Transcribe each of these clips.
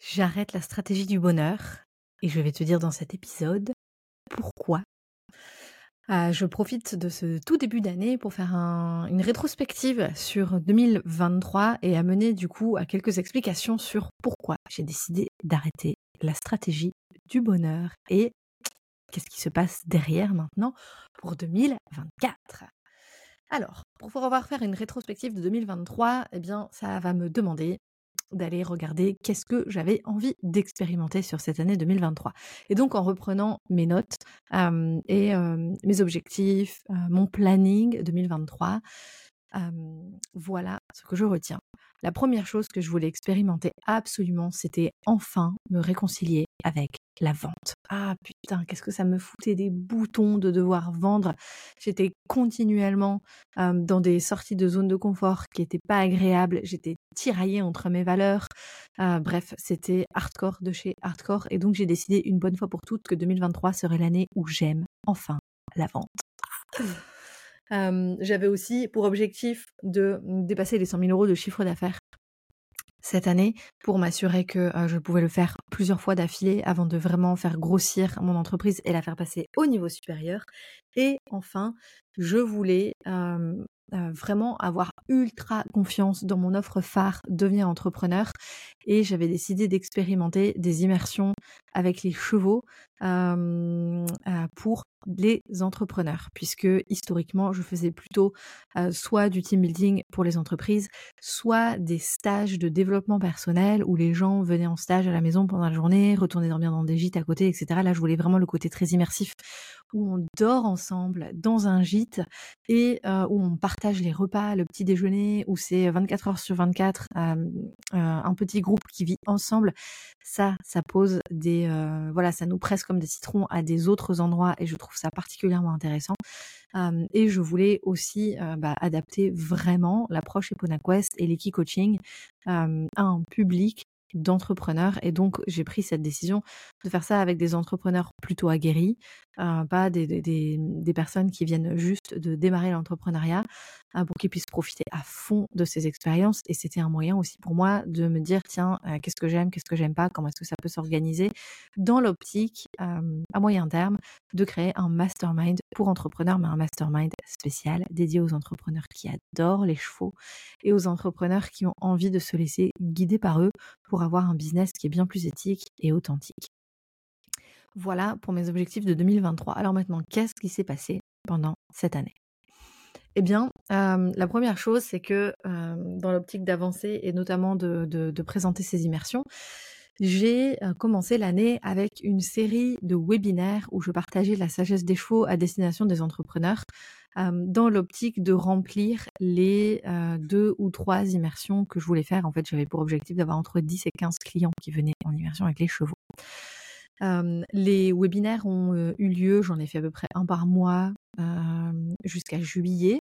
J'arrête la stratégie du bonheur et je vais te dire dans cet épisode pourquoi. Euh, je profite de ce tout début d'année pour faire une rétrospective sur 2023 et amener du coup à quelques explications sur pourquoi j'ai décidé d'arrêter la stratégie du bonheur et qu'est-ce qui se passe derrière maintenant pour 2024. Alors, pour pouvoir faire une rétrospective de 2023, eh bien, ça va me demander d'aller regarder qu'est-ce que j'avais envie d'expérimenter sur cette année 2023. Et donc en reprenant mes notes et mes objectifs, mon planning 2023, voilà ce que je retiens. La première chose que je voulais expérimenter absolument, c'était enfin me réconcilier avec la vente. Ah putain, qu'est-ce que ça me foutait des boutons de devoir vendre. J'étais continuellement dans des sorties de zone de confort qui n'étaient pas agréables. J'étais tiraillée entre mes valeurs. bref, c'était hardcore de chez hardcore. Et donc j'ai décidé une bonne fois pour toutes que 2023 serait l'année où j'aime enfin la vente. J'avais aussi pour objectif de dépasser les 100 000 euros de chiffre d'affaires cette année pour m'assurer que je pouvais le faire plusieurs fois d'affilée avant de vraiment faire grossir mon entreprise et la faire passer au niveau supérieur. Et enfin, je voulais vraiment avoir ultra confiance dans mon offre phare devenir entrepreneur et j'avais décidé d'expérimenter des immersions avec les chevaux pour les entrepreneurs, puisque historiquement, je faisais plutôt soit du team building pour les entreprises, soit des stages de développement personnel où les gens venaient en stage à la maison pendant la journée, retournaient dormir dans des gîtes à côté, etc. Là, je voulais vraiment le côté très immersif où on dort ensemble dans un gîte et où on partage les repas, le petit déjeuner, où c'est 24 heures sur 24, un petit groupe qui vit ensemble. Ça, ça pose des, voilà, ça nous presse comme des citrons à des autres endroits et je trouve ça particulièrement intéressant. et je voulais aussi bah, adapter vraiment l'approche EponaQuest et l'Eki Coaching à un public d'entrepreneurs. Et donc, j'ai pris cette décision de faire ça avec des entrepreneurs plutôt aguerris, pas des, personnes qui viennent juste de démarrer l'entrepreneuriat, Hein, pour qu'ils puissent profiter à fond de ces expériences. Et c'était un moyen aussi pour moi de me dire, tiens, euh, qu'est-ce que j'aime, qu'est-ce que j'aime pas, comment est-ce que ça peut s'organiser dans l'optique, à moyen terme, de créer un mastermind pour entrepreneurs, mais un mastermind spécial dédié aux entrepreneurs qui adorent les chevaux et aux entrepreneurs qui ont envie de se laisser guider par eux pour avoir un business qui est bien plus éthique et authentique. Voilà pour mes objectifs de 2023. Alors maintenant, qu'est-ce qui s'est passé pendant cette année? Eh bien, la première chose, c'est que dans l'optique d'avancer et notamment de, présenter ces immersions, j'ai commencé l'année avec une série de webinaires où je partageais la sagesse des chevaux à destination des entrepreneurs dans l'optique de remplir les deux ou trois immersions que je voulais faire. En fait, j'avais pour objectif d'avoir entre 10 et 15 clients qui venaient en immersion avec les chevaux. Les webinaires ont eu lieu, j'en ai fait à peu près un par mois jusqu'à juillet,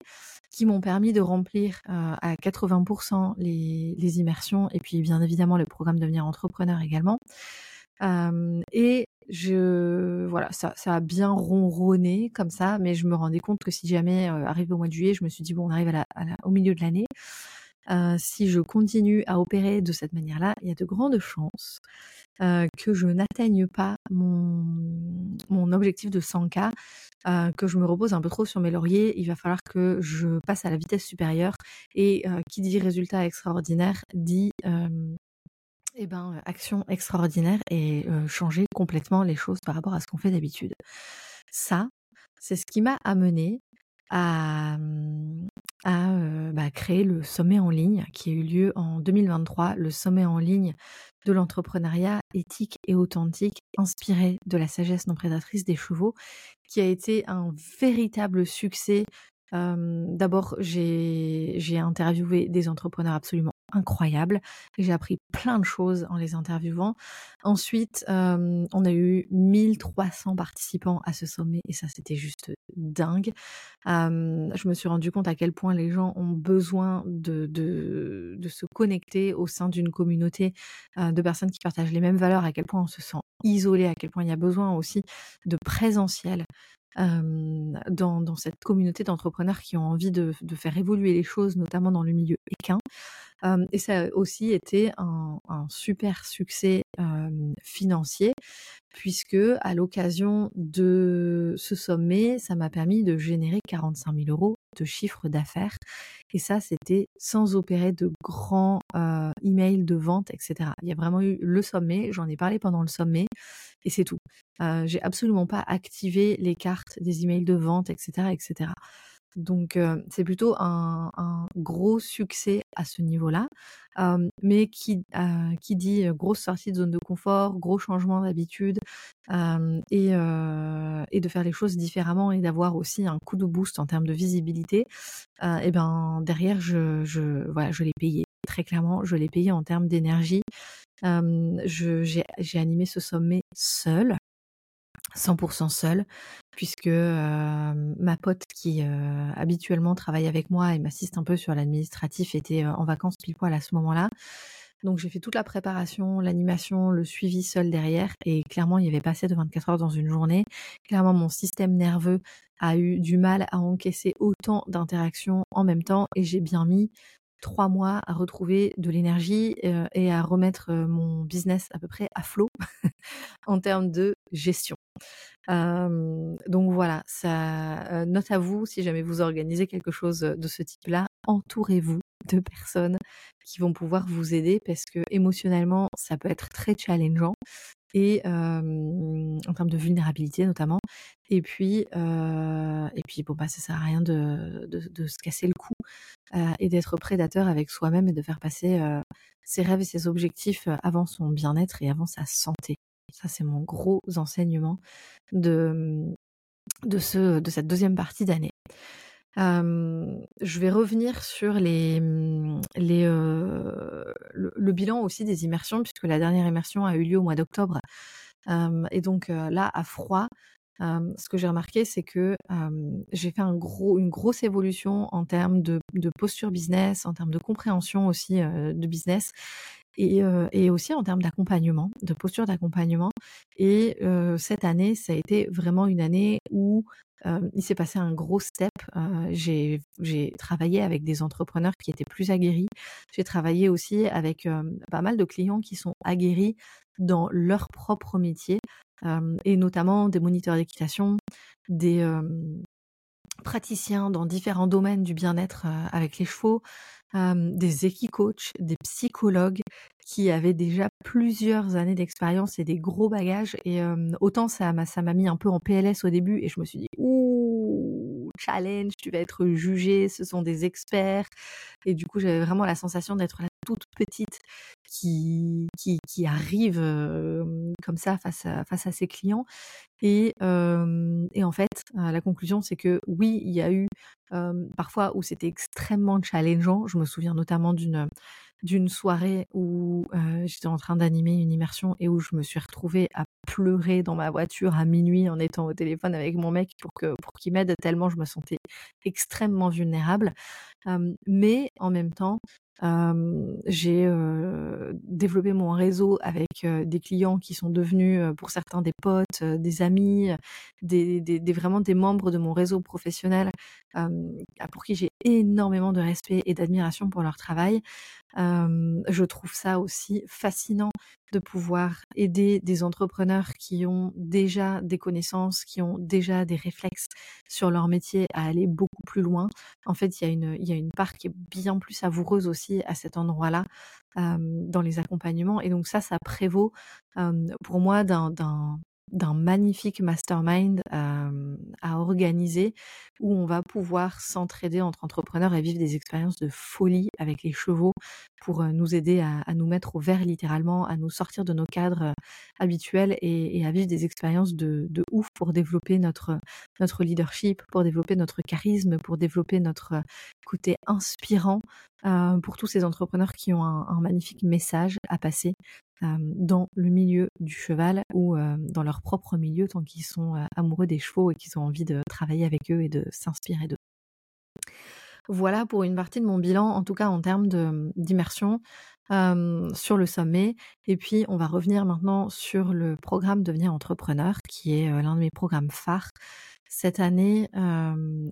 qui m'ont permis de remplir à 80% les, immersions et puis bien évidemment le programme devenir entrepreneur également. et je voilà, ça, ça, a bien ronronné comme ça, mais je me rendais compte que si jamais arrivé au mois de juillet, je me suis dit bon, on arrive au milieu de l'année. Si je continue à opérer de cette manière-là, il y a de grandes chances que je n'atteigne pas mon, objectif de 100K, que je me repose un peu trop sur mes lauriers. Il va falloir que je passe à la vitesse supérieure. Et qui dit résultat extraordinaire dit eh ben, action extraordinaire et changer complètement les choses par rapport à ce qu'on fait d'habitude. Ça, c'est ce qui m'a amené à, à bah, créer le sommet en ligne qui a eu lieu en 2023, le sommet en ligne de l'entrepreneuriat éthique et authentique, inspiré de la sagesse non prédatrice des chevaux, qui a été un véritable succès. D'abord, j'ai interviewé des entrepreneurs absolument incroyables. J'ai appris plein de choses en les interviewant. Ensuite, on a eu 1300 participants à ce sommet et ça, c'était juste dingue. je me suis rendu compte à quel point les gens ont besoin de, se connecter au sein d'une communauté de personnes qui partagent les mêmes valeurs, à quel point on se sent isolé, à quel point il y a besoin aussi de présentiel dans, cette communauté d'entrepreneurs qui ont envie de, faire évoluer les choses, notamment dans le milieu équin. et ça a aussi été un, super succès financier puisque à l'occasion de ce sommet, ça m'a permis de générer 45 000 euros de chiffre d'affaires. Et ça, c'était sans opérer de grands emails de vente, etc. Il y a vraiment eu le sommet, j'en ai parlé pendant le sommet, et c'est tout. j'ai absolument pas activé les cartes des emails de vente, etc., etc. Donc c'est plutôt un, gros succès à ce niveau-là. mais qui, qui dit grosse sortie de zone de confort, gros changement d'habitude et, et de faire les choses différemment et d'avoir aussi un coup de boost en termes de visibilité, et ben derrière je, voilà, je l'ai payé. Très clairement, je l'ai payé en termes d'énergie. j'ai animé ce sommet seul. 100% seule, puisque ma pote qui habituellement travaille avec moi et m'assiste un peu sur l'administratif était en vacances pile poil à ce moment-là. Donc j'ai fait toute la préparation, l'animation, le suivi seul derrière et clairement il n'y avait pas assez de 24 heures dans une journée. Clairement mon système nerveux a eu du mal à encaisser autant d'interactions en même temps et j'ai bien mis trois mois à retrouver de l'énergie et à remettre mon business à peu près à flot en termes de gestion donc voilà, ça, note à vous, si jamais vous organisez quelque chose de ce type-là, entourez-vous de personnes qui vont pouvoir vous aider parce que émotionnellement, ça peut être très challengeant et en termes de vulnérabilité notamment. Et puis, et puis bon bah ça sert à rien de, de, se casser le cou et d'être prédateur avec soi-même et de faire passer ses rêves et ses objectifs avant son bien-être et avant sa santé. Ça, c'est mon gros enseignement de, de, ce, de cette deuxième partie d'année. Je vais revenir sur mmh, le, bilan aussi des immersions, puisque la dernière immersion a eu lieu au mois d'octobre. et donc là, à froid, ce que j'ai remarqué, c'est que j'ai fait une grosse évolution en termes de posture business, en termes de compréhension aussi de business et, aussi en termes d'accompagnement, de posture d'accompagnement. Et cette année, ça a été vraiment une année où il s'est passé un gros step. j'ai travaillé avec des entrepreneurs qui étaient plus aguerris. J'ai travaillé aussi avec pas mal de clients qui sont aguerris dans leur propre métier, et notamment des moniteurs d'équitation, des praticiens dans différents domaines du bien-être avec les chevaux, des équicoachs, des psychologues qui avaient déjà plusieurs années d'expérience et des gros bagages. Et autant ça m'a ça m'a mis un peu en PLS au début et je me suis dit ouh challenge, tu vas être jugé, ce sont des experts. Et du coup j'avais vraiment la sensation d'être la toute petite qui qui, arrive comme ça face à face à ses clients. Et, et en fait la conclusion c'est que oui il y a eu parfois où c'était extrêmement challengeant. Je me souviens notamment d'une d'une soirée où j'étais en train d'animer une immersion et où je me suis retrouvée à pleurer dans ma voiture à minuit en étant au téléphone avec mon mec pour que pour qu'il m'aide tellement je me sentais extrêmement vulnérable. mais en même temps, j'ai développé mon réseau avec des clients qui sont devenus pour certains des potes, des amis, des, des, vraiment des membres de mon réseau professionnel pour qui j'ai énormément de respect et d'admiration pour leur travail. Je trouve ça aussi fascinant de pouvoir aider des entrepreneurs qui ont déjà des connaissances, qui ont déjà des réflexes sur leur métier à aller beaucoup plus loin. En fait, il y a une, y a une part qui est bien plus savoureuse aussi à cet endroit-là dans les accompagnements. Et donc ça, ça prévaut pour moi d'un d'un magnifique mastermind à organiser où on va pouvoir s'entraider entre entrepreneurs et vivre des expériences de folie avec les chevaux pour nous aider à, nous mettre au vert littéralement, à nous sortir de nos cadres habituels et, à vivre des expériences de, ouf pour développer notre, leadership, pour développer notre charisme, pour développer notre côté inspirant pour tous ces entrepreneurs qui ont un magnifique message à passer dans le milieu du cheval ou dans leur propre milieu tant qu'ils sont amoureux des chevaux et qu'ils ont envie de travailler avec eux et de s'inspirer d'eux. Voilà pour une partie de mon bilan, en tout cas en termes d'immersion sur le sommet. Et puis on va revenir maintenant sur le programme Devenir entrepreneur, qui est l'un de mes programmes phares. Cette année,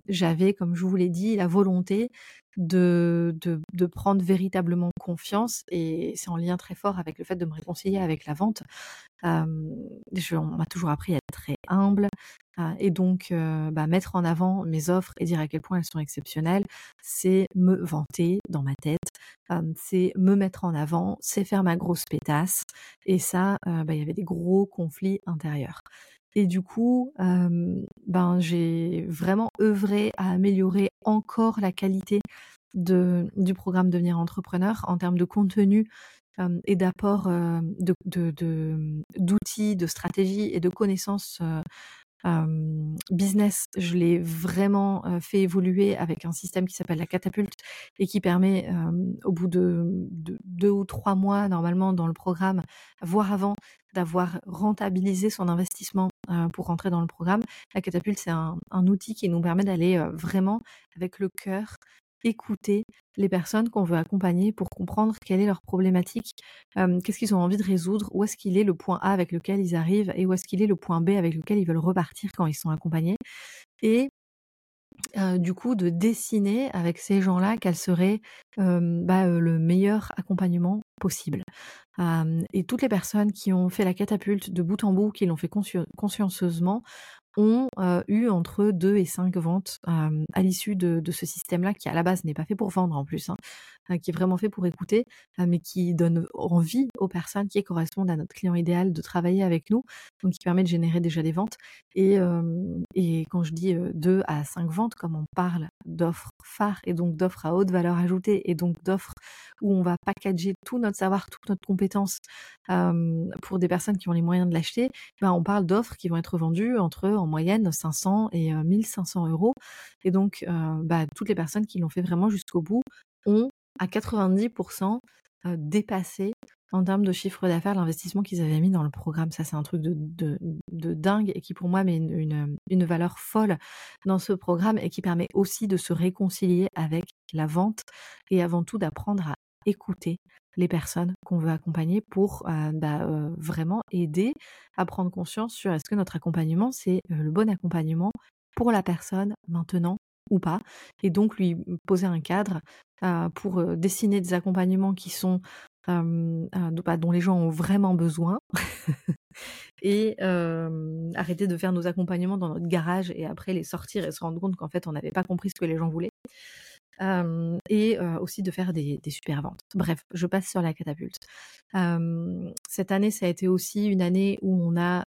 j'avais, comme je vous l'ai dit, la volonté de, de, prendre véritablement confiance et c'est en lien très fort avec le fait de me réconcilier avec la vente. on m'a toujours appris à être très humble et donc bah, mettre en avant mes offres et dire à quel point elles sont exceptionnelles, c'est me vanter dans ma tête, c'est me mettre en avant, c'est faire ma grosse pétasse et ça, bah, il y avait des gros conflits intérieurs. Et du coup, ben, j'ai vraiment œuvré à améliorer encore la qualité de, du programme Devenir entrepreneur en termes de contenu et d'apport de, d'outils, de, stratégies et de connaissances business, je l'ai vraiment fait évoluer avec un système qui s'appelle la catapulte et qui permet, au bout de, deux ou trois mois normalement dans le programme, voire avant, d'avoir rentabilisé son investissement pour rentrer dans le programme. La catapulte, c'est un, outil qui nous permet d'aller vraiment avec le cœur écouter les personnes qu'on veut accompagner pour comprendre quelle est leur problématique, qu'est-ce qu'ils ont envie de résoudre, où est-ce qu'il est le point A avec lequel ils arrivent et où est-ce qu'il est le point B avec lequel ils veulent repartir quand ils sont accompagnés. Et du coup, de dessiner avec ces gens-là quel serait bah, le meilleur accompagnement possible. et toutes les personnes qui ont fait la catapulte de bout en bout, qui l'ont fait consciencieusement, ont eu entre 2 et 5 ventes à l'issue de, ce système-là, qui à la base n'est pas fait pour vendre en plus, hein, qui est vraiment fait pour écouter, mais qui donne envie aux personnes qui correspondent à notre client idéal de travailler avec nous, donc qui permet de générer déjà des ventes. Et, et quand je dis 2 à 5 ventes, comme on parle d'offres phares et donc d'offres à haute valeur ajoutée et donc d'offres où on va packager tout notre savoir, toute notre compétence pour des personnes qui ont les moyens de l'acheter, ben on parle d'offres qui vont être vendues entre en moyenne 500 et 1500 euros. Et donc, bah, toutes les personnes qui l'ont fait vraiment jusqu'au bout ont à 90% dépassé en termes de chiffre d'affaires l'investissement qu'ils avaient mis dans le programme. Ça, c'est un truc de, dingue et qui pour moi met une, valeur folle dans ce programme et qui permet aussi de se réconcilier avec la vente et avant tout d'apprendre à écouter les personnes qu'on veut accompagner pour bah, vraiment aider à prendre conscience sur est-ce que notre accompagnement, c'est le bon accompagnement pour la personne maintenant ou pas, et donc lui poser un cadre pour dessiner des accompagnements qui sont bah, dont les gens ont vraiment besoin et arrêter de faire nos accompagnements dans notre garage et après les sortir et se rendre compte qu'en fait on n'avait pas compris ce que les gens voulaient et aussi de faire des, super ventes. Bref, je passe sur la catapulte. cette année, ça a été aussi une année où on a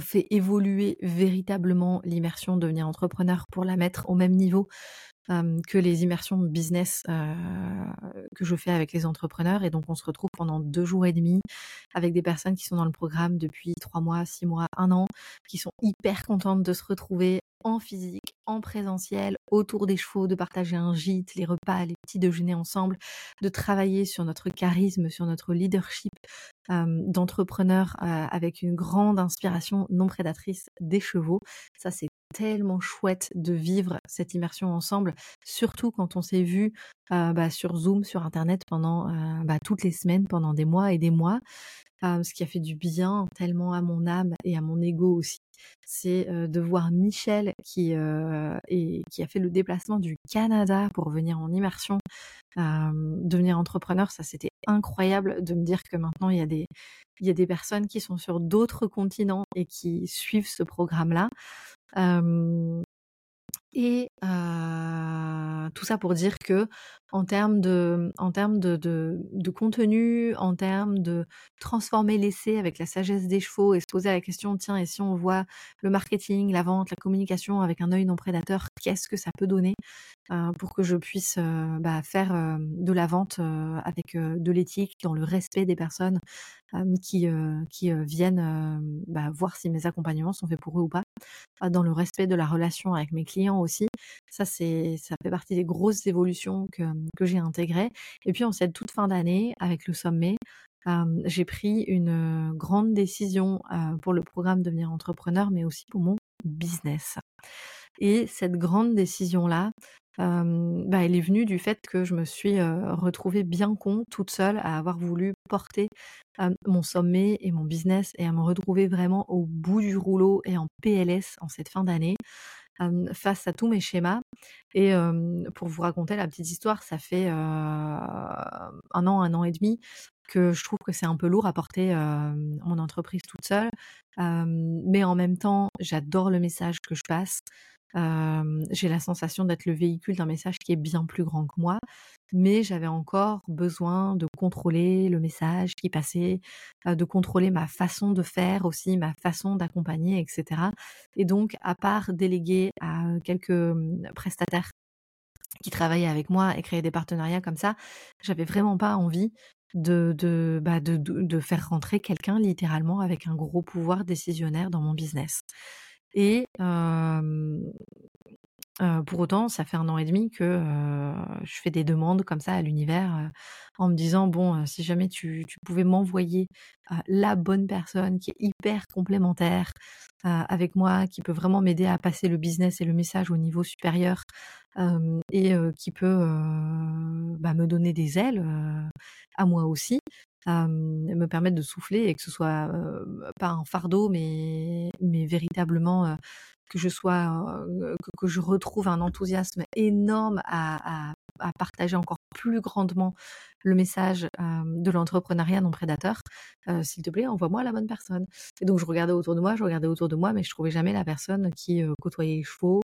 fait évoluer véritablement l'immersion devenir entrepreneur pour la mettre au même niveau que les immersions business que je fais avec les entrepreneurs. Et donc, on se retrouve pendant deux jours et demi avec des personnes qui sont dans le programme depuis trois mois, six mois, un an, qui sont hyper contentes de se retrouver en physique, en présentiel, autour des chevaux, de partager un gîte, les repas, les petits déjeuners ensemble, de travailler sur notre charisme, sur notre leadership d'entrepreneur avec une grande inspiration non prédatrice des chevaux. Ça, c'est tellement chouette de vivre cette immersion ensemble, surtout quand on s'est vu bah, sur Zoom, sur Internet pendant bah, toutes les semaines, pendant des mois et des mois. ce qui a fait du bien tellement à mon âme et à mon ego aussi c'est de voir Michel qui, a fait le déplacement du Canada pour venir en immersion, devenir entrepreneur. Ça, c'était incroyable de me dire que maintenant, il y a des personnes qui sont sur d'autres continents et qui suivent ce programme-là. Et tout ça pour dire que en termes de, en termes de, de, contenu, en termes de transformer l'essai avec la sagesse des chevaux et se poser la question, tiens, et si on voit le marketing, la vente, la communication avec un œil non prédateur, qu'est-ce que ça peut donner pour que je puisse bah, faire de la vente avec de l'éthique, dans le respect des personnes qui, qui viennent bah, voir si mes accompagnements sont faits pour eux ou pas, dans le respect de la relation avec mes clients aussi. Ça, c'est, ça fait partie des grosses évolutions que, que j'ai intégrées. Et puis en cette toute fin d'année, avec le sommet, j'ai pris une grande décision pour le programme Devenir entrepreneur, mais aussi pour mon business. Et cette grande décision-là, bah, elle est venue du fait que je me suis, retrouvée bien con, toute seule, à avoir voulu porter, mon sommet et mon business et à me retrouver vraiment au bout du rouleau et en PLS en cette fin d'année, face à tous mes schémas et pour vous raconter la petite histoire, ça fait, 1 an, 1 an et demi que je trouve que c'est un peu lourd à porter, mon entreprise toute seule, mais en même temps, j'adore le message que je passe. J'ai la sensation d'être le véhicule d'un message qui est bien plus grand que moi, mais j'avais encore besoin de contrôler le message qui passait, de contrôler ma façon de faire aussi, ma façon d'accompagner, etc. Et donc, à part déléguer à quelques prestataires qui travaillaient avec moi et créer des partenariats comme ça, j'avais vraiment pas envie de, bah faire rentrer quelqu'un littéralement avec un gros pouvoir décisionnaire dans mon business. Et pour autant, ça fait un an et demi que je fais des demandes comme ça à l'univers en me disant bon, si jamais tu, pouvais m'envoyer la bonne personne qui est hyper complémentaire avec moi, qui peut vraiment m'aider à passer le business et le message au niveau supérieur et qui peut bah, me donner des ailes à moi aussi, me permettre de souffler et que ce soit pas un fardeau, mais, mais véritablement que je sois, que, je retrouve un enthousiasme énorme à, partager encore plus grandement le message de l'entrepreneuriat non prédateur, s'il te plaît, envoie-moi la bonne personne. Et donc je regardais autour de moi, je regardais autour de moi, mais je trouvais jamais la personne qui côtoyait les chevaux,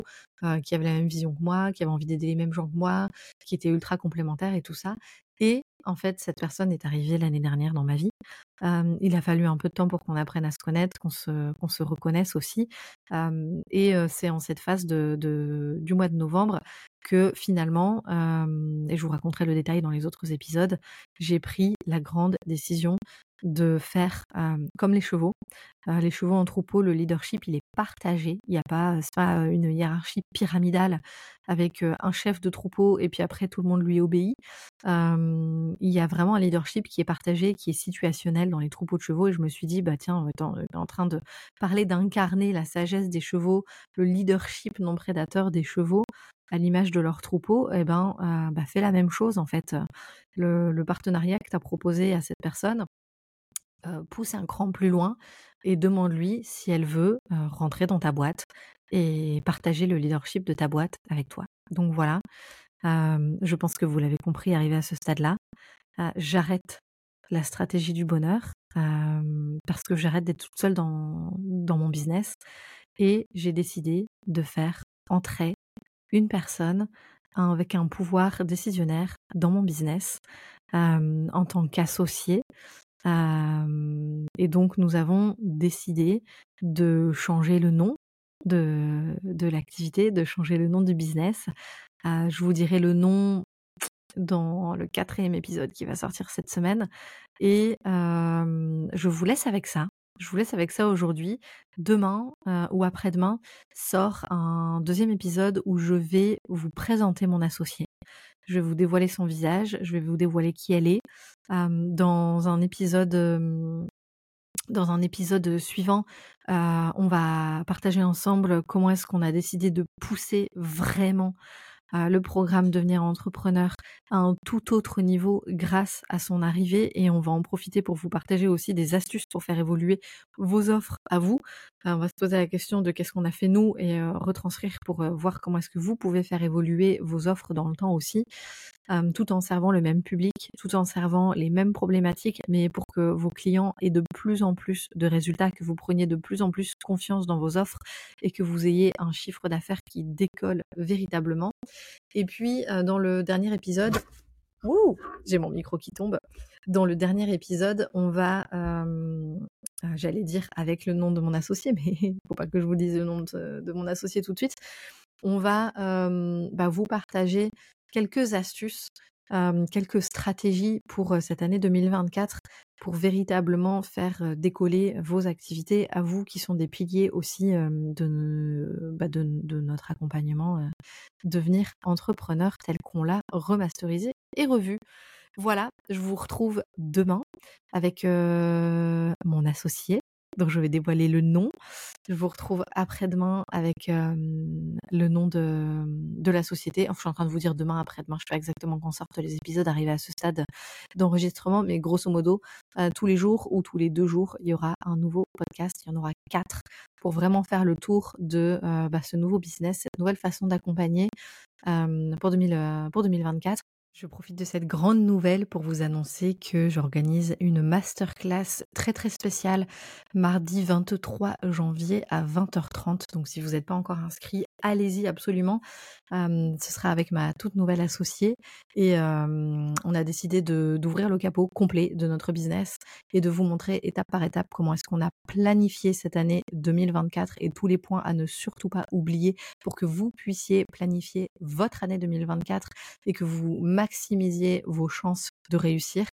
qui avait la même vision que moi, qui avait envie d'aider les mêmes gens que moi, qui était ultra complémentaire et tout ça. Et en fait, cette personne est arrivée l'année dernière dans ma vie. il a fallu un peu de temps pour qu'on apprenne à se connaître, qu'on se, qu'on se reconnaisse aussi. et c'est en cette phase de, du mois de novembre que finalement, et je vous raconterai le détail dans les autres épisodes, j'ai pris la grande décision de faire comme les chevaux. les chevaux en troupeau, le leadership, il est partagé. Il n'y a pas, pas une hiérarchie pyramidale avec un chef de troupeau et puis après tout le monde lui obéit. il y a vraiment un leadership qui est partagé, qui est situationnel dans les troupeaux de chevaux. Et je me suis dit, bah tiens, on est en train de parler d'incarner la sagesse des chevaux, le leadership non prédateur des chevaux à l'image de leur troupeau, eh ben, bah, fais la même chose en fait. Le, le partenariat que tu as proposé à cette personne, pousse un cran plus loin et demande-lui si elle veut rentrer dans ta boîte et partager le leadership de ta boîte avec toi. Donc voilà, je pense que vous l'avez compris, arrivé à ce stade-là, j'arrête la stratégie du bonheur parce que j'arrête d'être toute seule dans, dans mon business et j'ai décidé de faire entrer une personne avec un pouvoir décisionnaire dans mon business en tant qu'associé et donc nous avons décidé de changer le nom de, de l'activité, de changer le nom du business. je vous dirai le nom dans le quatrième épisode qui va sortir cette semaine. Et je vous laisse avec ça. Je vous laisse avec ça aujourd'hui. Demain ou après-demain sort un deuxième épisode où je vais vous présenter mon associé. Je vais vous dévoiler son visage, je vais vous dévoiler qui elle est. dans un épisode dans un épisode suivant, on va partager ensemble comment est-ce qu'on a décidé de pousser vraiment le programme Devenir entrepreneur à un tout autre niveau grâce à son arrivée et on va en profiter pour vous partager aussi des astuces pour faire évoluer vos offres à vous. on va se poser la question de qu'est-ce qu'on a fait nous et retranscrire pour voir comment est-ce que vous pouvez faire évoluer vos offres dans le temps aussi tout en servant le même public, tout en servant les mêmes problématiques, mais pour que vos clients aient de plus en plus de résultats, que vous preniez de plus en plus confiance dans vos offres et que vous ayez un chiffre d'affaires qui décolle véritablement. Et puis, dans le dernier épisode, j'ai mon micro qui tombe. Dans le dernier épisode, on va, j'allais dire avec le nom de mon associé, mais il faut pas que je vous dise le nom de, mon associé tout de suite. On va bah, vous partager quelques astuces, quelques stratégies pour cette année 2024 pour véritablement faire décoller vos activités à vous qui sont des piliers aussi de, bah, de, notre accompagnement devenir entrepreneur tel qu'on l'a remasterisé et revu. Voilà, je vous retrouve demain avec mon associé Donc je vais dévoiler le nom. Je vous retrouve après-demain avec le nom de, la société. Enfin, je suis en train de vous dire demain, après-demain. Je sais pas exactement quand sortent les épisodes, arrivés à ce stade d'enregistrement. Mais grosso modo, tous les jours ou tous les deux jours, il y aura un nouveau podcast. Il y en aura quatre pour vraiment faire le tour de bah, ce nouveau business, cette nouvelle façon d'accompagner pour, 2000, pour 2024. Je profite de cette grande nouvelle pour vous annoncer que j'organise une masterclass très très spéciale mardi 23 janvier à 20h30. Donc si vous n'êtes pas encore inscrit, allez-y absolument. ce sera avec ma toute nouvelle associée et on a décidé d'ouvrir le capot complet de notre business et de vous montrer étape par étape comment est-ce qu'on a planifié cette année 2024 et tous les points à ne surtout pas oublier pour que vous puissiez planifier votre année 2024 et que vous maximisiez vos chances de réussir.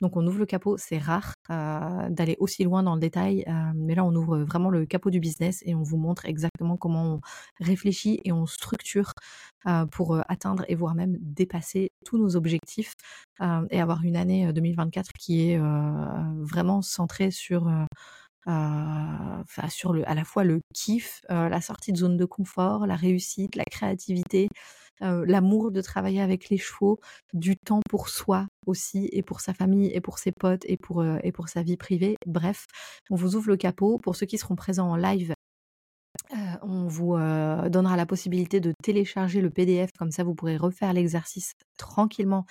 Donc on ouvre le capot, c'est rare d'aller aussi loin dans le détail, mais là on ouvre vraiment le capot du business et on vous montre exactement comment on réfléchit et on structure pour atteindre et voire même dépasser tous nos objectifs et avoir une année 2024 qui est vraiment centrée sur sur le, à la fois le kiff, la sortie de zone de confort, la réussite, la créativité, l'amour de travailler avec les chevaux, du temps pour soi aussi et pour sa famille et pour ses potes et pour, et pour sa vie privée. Bref, on vous ouvre le capot. Pour ceux qui seront présents en live, on vous donnera la possibilité de télécharger le PDF, comme ça vous pourrez refaire l'exercice tranquillement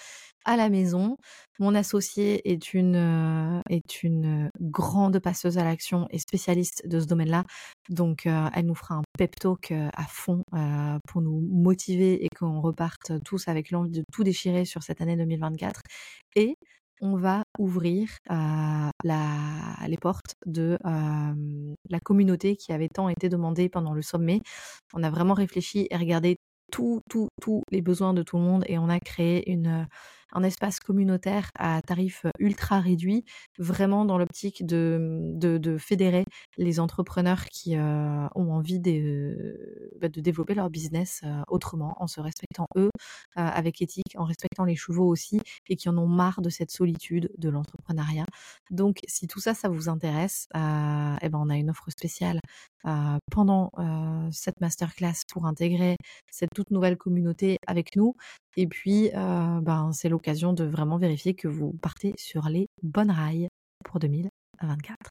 à la maison. Mon associée est une, est une grande passeuse à l'action et spécialiste de ce domaine-là. Donc elle nous fera un pep talk à fond pour nous motiver et qu'on reparte tous avec l'envie de tout déchirer sur cette année 2024. Et on va ouvrir les portes de la communauté qui avait tant été demandée pendant le sommet. On a vraiment réfléchi et regardé tous les besoins de tout le monde et on a créé une, un espace communautaire à tarif ultra réduit, vraiment dans l'optique de, de, fédérer les entrepreneurs qui ont envie de, bah, de développer leur business autrement, en se respectant eux, avec éthique, en respectant les chevaux aussi, et qui en ont marre de cette solitude de l'entrepreneuriat. Donc, si tout ça, ça vous intéresse, eh ben, on a une offre spéciale pendant cette masterclass pour intégrer cette toute nouvelle communauté avec nous. Et puis, ben, c'est l'occasion de vraiment vérifier que vous partez sur les bonnes rails pour 2024.